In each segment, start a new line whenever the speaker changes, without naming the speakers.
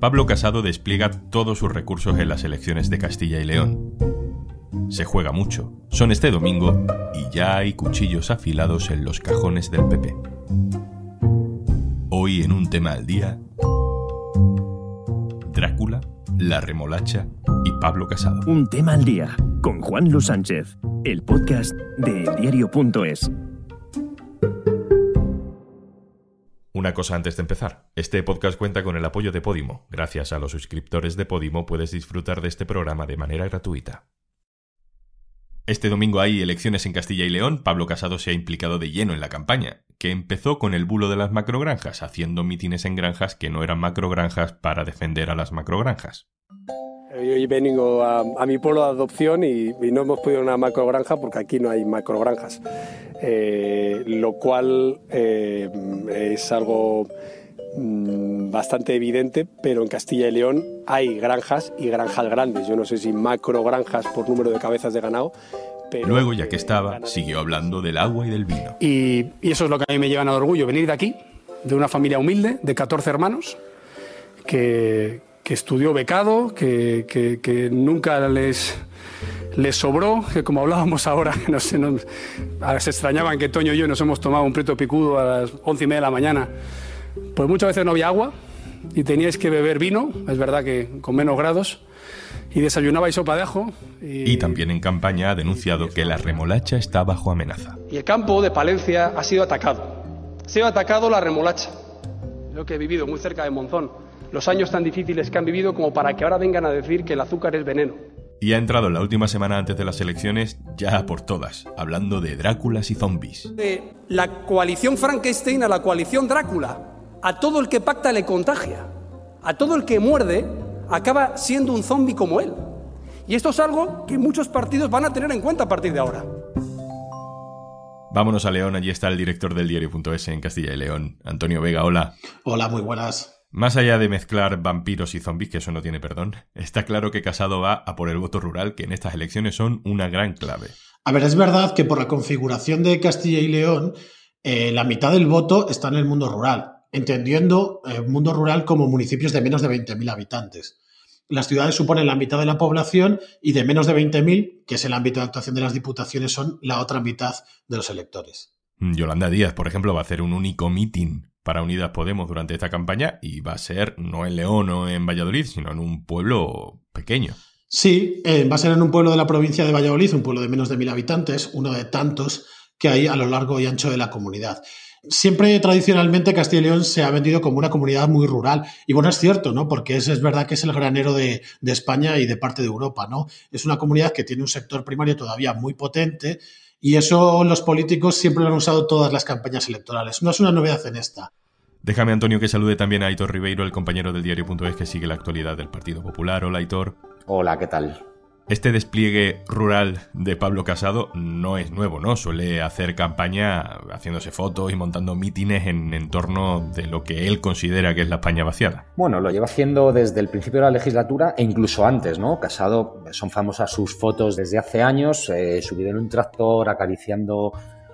Pablo Casado despliega todos sus recursos en las elecciones de Castilla y León. Se juega mucho, son este domingo y ya hay cuchillos afilados en los cajones del PP. Hoy en un tema al día, Drácula, la remolacha y Pablo Casado.
Un tema al día con Juan Luis Sánchez, el podcast de eldiario.es.
Una cosa antes de empezar. Este podcast cuenta con el apoyo de Podimo. Gracias a los suscriptores de Podimo puedes disfrutar de este programa de manera gratuita. Este domingo hay elecciones en Castilla y León. Pablo Casado se ha implicado de lleno en la campaña, que empezó con el bulo de las macrogranjas, haciendo mítines en granjas que no eran macrogranjas para defender a las macrogranjas.
Hoy vengo a, mi pueblo de adopción y, no hemos podido una macrogranja porque aquí no hay macrogranjas, eh, lo cual eh, es algo mm, bastante evidente, pero en Castilla y León hay granjas y granjas grandes. Yo no sé si macrogranjas por número de cabezas de ganado. Pero
Luego, ya que estaba, siguió hablando del agua y del vino.
Y, y eso es lo que a mí me lleva a orgullo, venir de aquí, de una familia humilde, de 14 hermanos, que, que estudió becado, que, que, nunca les, les sobró, que como hablábamos ahora, no sé, no, se extrañaban que Toño y yo nos hemos tomado un prieto picudo a las once y media de la mañana. Pues muchas veces no había agua y teníais que beber vino, es verdad que con menos grados, y desayunabais sopa de ajo.
Y, y también en campaña ha denunciado que la remolacha está bajo amenaza.
Y el campo de Palencia ha sido atacado. Ha sido atacado la remolacha. Yo que he vivido muy cerca de Monzón los años tan difíciles que han vivido como para que ahora vengan a decir que el azúcar es veneno.
Y ha entrado en la última semana antes de las elecciones ya por todas, hablando de Dráculas y zombies.
De la coalición Frankenstein a la coalición Drácula. A todo el que pacta le contagia. A todo el que muerde acaba siendo un zombie como él. Y esto es algo que muchos partidos van a tener en cuenta a partir de ahora.
Vámonos a León, allí está el director del diario.es en Castilla y León, Antonio Vega, hola.
Hola, muy buenas.
Más allá de mezclar vampiros y zombies, que eso no tiene perdón, está claro que Casado va a por el voto rural, que en estas elecciones son una gran clave.
A ver, es verdad que por la configuración de Castilla y León, eh, la mitad del voto está en el mundo rural, entendiendo el eh, mundo rural como municipios de menos de 20.000 habitantes. Las ciudades suponen la mitad de la población y de menos de 20.000, que es el ámbito de actuación de las diputaciones, son la otra mitad de los electores.
Yolanda Díaz, por ejemplo, va a hacer un único mitin para Unidas Podemos durante esta campaña y va a ser no en León o en Valladolid, sino en un pueblo pequeño.
Sí, eh, va a ser en un pueblo de la provincia de Valladolid, un pueblo de menos de mil habitantes, uno de tantos que hay a lo largo y ancho de la comunidad. Siempre tradicionalmente Castilla y León se ha vendido como una comunidad muy rural. Y bueno, es cierto, ¿no? Porque es, es verdad que es el granero de, de España y de parte de Europa, ¿no? Es una comunidad que tiene un sector primario todavía muy potente, y eso los políticos siempre lo han usado todas las campañas electorales. No es una novedad en esta.
Déjame, Antonio, que salude también a Aitor Ribeiro, el compañero del diario.es que sigue la actualidad del Partido Popular. Hola, Aitor.
Hola, ¿qué tal?
Este despliegue rural de Pablo Casado no es nuevo, ¿no? Suele hacer campaña haciéndose fotos y montando mítines en, en torno de lo que él considera que es la España vaciada.
Bueno, lo lleva haciendo desde el principio de la legislatura e incluso antes, ¿no? Casado, son famosas sus fotos desde hace años, eh, subido en un tractor, acariciando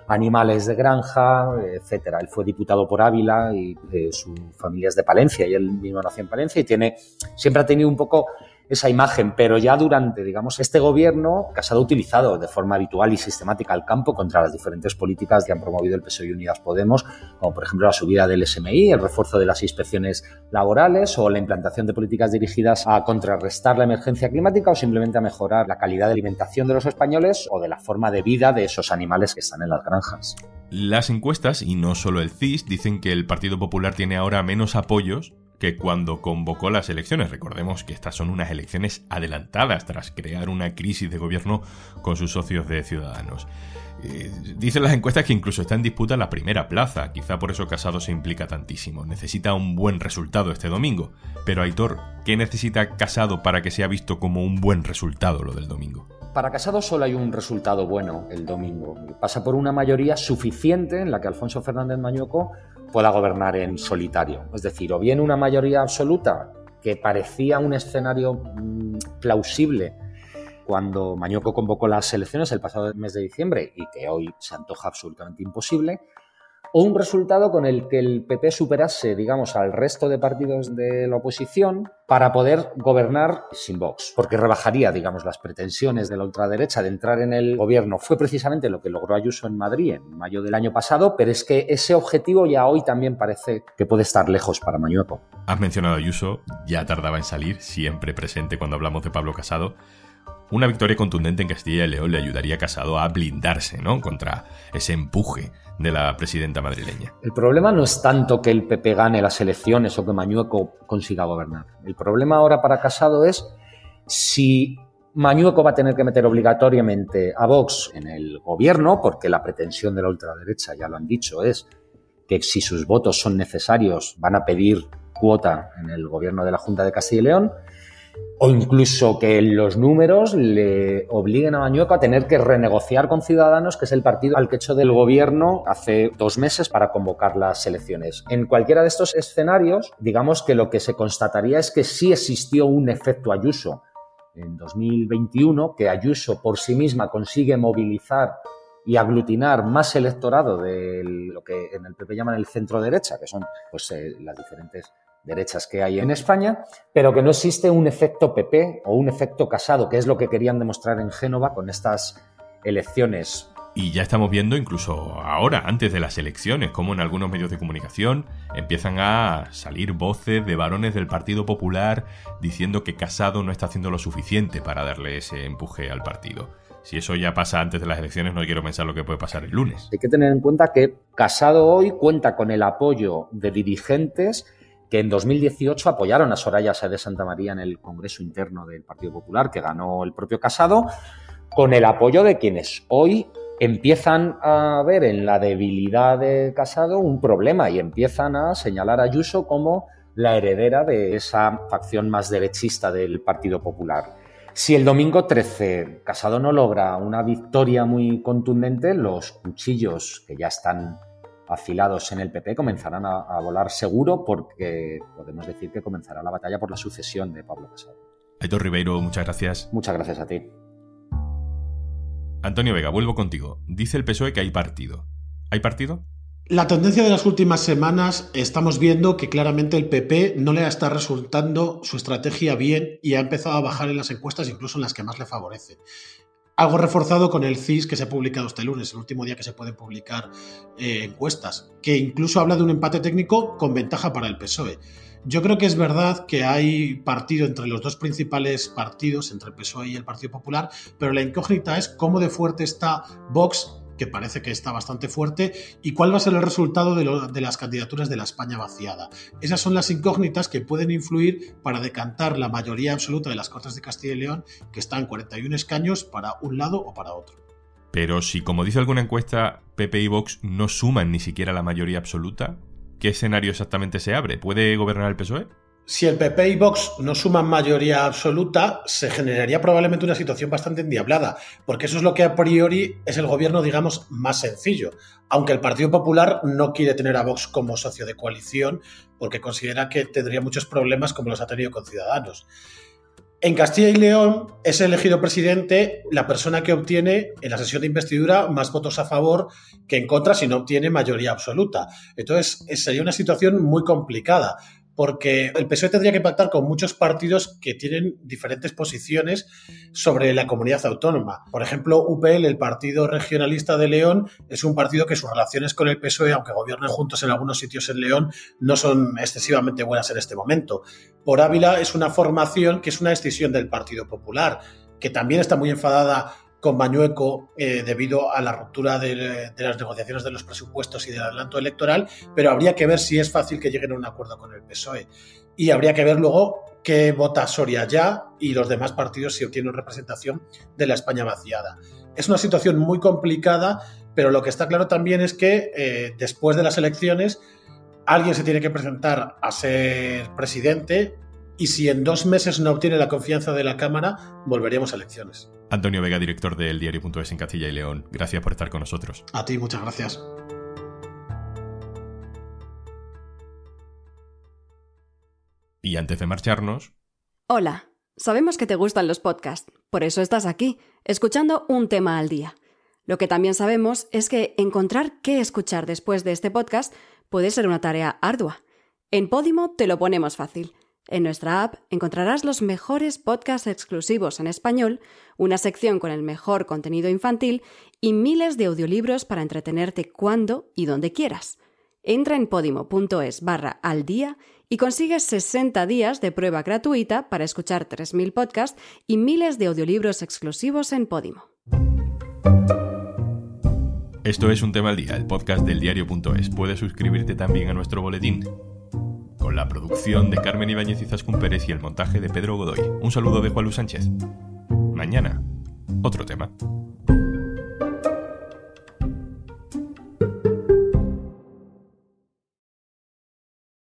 animales de granja, etcétera. Él fue diputado por Ávila y eh, su familia es de Palencia y él mismo nació en Palencia y tiene siempre ha tenido un poco esa imagen, pero ya durante, digamos, este gobierno, Casado ha utilizado de forma habitual y sistemática el campo contra las diferentes políticas que han promovido el PSOE y Unidas Podemos, como por ejemplo la subida del SMI, el refuerzo de las inspecciones laborales o la implantación de políticas dirigidas a contrarrestar la emergencia climática o simplemente a mejorar la calidad de alimentación de los españoles o de la forma de vida de esos animales que están en las granjas.
Las encuestas, y no solo el CIS, dicen que el Partido Popular tiene ahora menos apoyos que cuando convocó las elecciones. Recordemos que estas son unas elecciones adelantadas tras crear una crisis de gobierno con sus socios de Ciudadanos. Eh, dicen las encuestas que incluso está en disputa la primera plaza, quizá por eso Casado se implica tantísimo. Necesita un buen resultado este domingo. Pero Aitor, ¿qué necesita Casado para que sea visto como un buen resultado lo del domingo?
Para Casado solo hay un resultado bueno el domingo. Pasa por una mayoría suficiente en la que Alfonso Fernández Mañueco pueda gobernar en solitario. Es decir, o bien una mayoría absoluta que parecía un escenario mm, plausible cuando Mañueco convocó las elecciones el pasado mes de diciembre y que hoy se antoja absolutamente imposible, o un resultado con el que el PP superase, digamos, al resto de partidos de la oposición para poder gobernar sin Vox, porque rebajaría, digamos, las pretensiones de la ultraderecha de entrar en el gobierno. Fue precisamente lo que logró Ayuso en Madrid en mayo del año pasado, pero es que ese objetivo ya hoy también parece que puede estar lejos para Mañueco.
Has mencionado a Ayuso, ya tardaba en salir, siempre presente cuando hablamos de Pablo Casado. Una victoria contundente en Castilla y León le ayudaría a Casado a blindarse, ¿no? Contra ese empuje de la presidenta madrileña.
El problema no es tanto que el PP gane las elecciones o que Mañueco consiga gobernar. El problema ahora para Casado es si Mañueco va a tener que meter obligatoriamente a Vox en el gobierno, porque la pretensión de la ultraderecha, ya lo han dicho, es que si sus votos son necesarios van a pedir cuota en el gobierno de la Junta de Castilla y León, o incluso que los números le obliguen a Mañueco a tener que renegociar con Ciudadanos, que es el partido al que echó del gobierno hace dos meses para convocar las elecciones. En cualquiera de estos escenarios, digamos que lo que se constataría es que sí existió un efecto Ayuso en 2021, que Ayuso por sí misma consigue movilizar y aglutinar más electorado de lo que en el PP llaman el centro derecha, que son pues, eh, las diferentes derechas que hay en España, pero que no existe un efecto PP o un efecto casado, que es lo que querían demostrar en Génova con estas elecciones.
Y ya estamos viendo incluso ahora, antes de las elecciones, como en algunos medios de comunicación empiezan a salir voces de varones del Partido Popular diciendo que Casado no está haciendo lo suficiente para darle ese empuje al partido. Si eso ya pasa antes de las elecciones, no quiero pensar lo que puede pasar el lunes.
Hay que tener en cuenta que Casado hoy cuenta con el apoyo de dirigentes que en 2018 apoyaron a Soraya Sáez de Santa María en el Congreso Interno del Partido Popular, que ganó el propio Casado, con el apoyo de quienes hoy empiezan a ver en la debilidad de Casado un problema y empiezan a señalar a Ayuso como la heredera de esa facción más derechista del Partido Popular. Si el domingo 13 Casado no logra una victoria muy contundente, los cuchillos que ya están afilados en el PP comenzarán a, volar seguro porque podemos decir que comenzará la batalla por la sucesión de Pablo Casado.
Aitor Ribeiro, muchas gracias.
Muchas gracias a ti.
Antonio Vega, vuelvo contigo. Dice el PSOE que hay partido. ¿Hay partido?
La tendencia de las últimas semanas estamos viendo que claramente el PP no le está resultando su estrategia bien y ha empezado a bajar en las encuestas, incluso en las que más le favorecen. Algo reforzado con el CIS que se ha publicado este lunes, el último día que se pueden publicar eh, encuestas, que incluso habla de un empate técnico con ventaja para el PSOE. Yo creo que es verdad que hay partido entre los dos principales partidos, entre el PSOE y el Partido Popular, pero la incógnita es cómo de fuerte está Vox que parece que está bastante fuerte, y cuál va a ser el resultado de, las candidaturas de la España vaciada. Esas son las incógnitas que pueden influir para decantar la mayoría absoluta de las Cortes de Castilla y León, que están 41 escaños para un lado o para otro.
Pero si, como dice alguna encuesta, PP y Vox no suman ni siquiera la mayoría absoluta, ¿qué escenario exactamente se abre? ¿Puede gobernar el PSOE?
Si el PP y Vox no suman mayoría absoluta, se generaría probablemente una situación bastante endiablada, porque eso es lo que a priori es el gobierno, digamos, más sencillo. Aunque el Partido Popular no quiere tener a Vox como socio de coalición, porque considera que tendría muchos problemas como los ha tenido con Ciudadanos. En Castilla y León es elegido presidente la persona que obtiene en la sesión de investidura más votos a favor que en contra si no obtiene mayoría absoluta. Entonces sería una situación muy complicada porque el PSOE tendría que pactar con muchos partidos que tienen diferentes posiciones sobre la comunidad autónoma. Por ejemplo, UPL, el Partido Regionalista de León, es un partido que sus relaciones con el PSOE, aunque gobiernen juntos en algunos sitios en León, no son excesivamente buenas en este momento. Por Ávila es una formación que es una decisión del Partido Popular, que también está muy enfadada con Mañueco eh, debido a la ruptura de, las negociaciones de los presupuestos y del adelanto electoral, pero habría que ver si es fácil que lleguen a un acuerdo con el PSOE. Y habría que ver luego qué vota Soria ya y los demás partidos si obtienen representación de la España vaciada. Es una situación muy complicada, pero lo que está claro también es que eh, después de las elecciones alguien se tiene que presentar a ser presidente y si en dos meses no obtiene la confianza de la Cámara, volveríamos a elecciones.
Antonio Vega, director del diario.es en Castilla y León, gracias por estar con nosotros.
A ti, muchas gracias.
Y antes de marcharnos...
Hola, sabemos que te gustan los podcasts, por eso estás aquí, escuchando un tema al día. Lo que también sabemos es que encontrar qué escuchar después de este podcast puede ser una tarea ardua. En Podimo te lo ponemos fácil. En nuestra app encontrarás los mejores podcasts exclusivos en español, una sección con el mejor contenido infantil y miles de audiolibros para entretenerte cuando y donde quieras. Entra en podimo.es barra al día y consigues 60 días de prueba gratuita para escuchar 3.000 podcasts y miles de audiolibros exclusivos en Podimo.
Esto es Un Tema al Día, el podcast del diario.es. Puedes suscribirte también a nuestro boletín. La producción de Carmen Ibáñez y Pérez y el montaje de Pedro Godoy. Un saludo de Juan Luis Sánchez. Mañana, otro tema.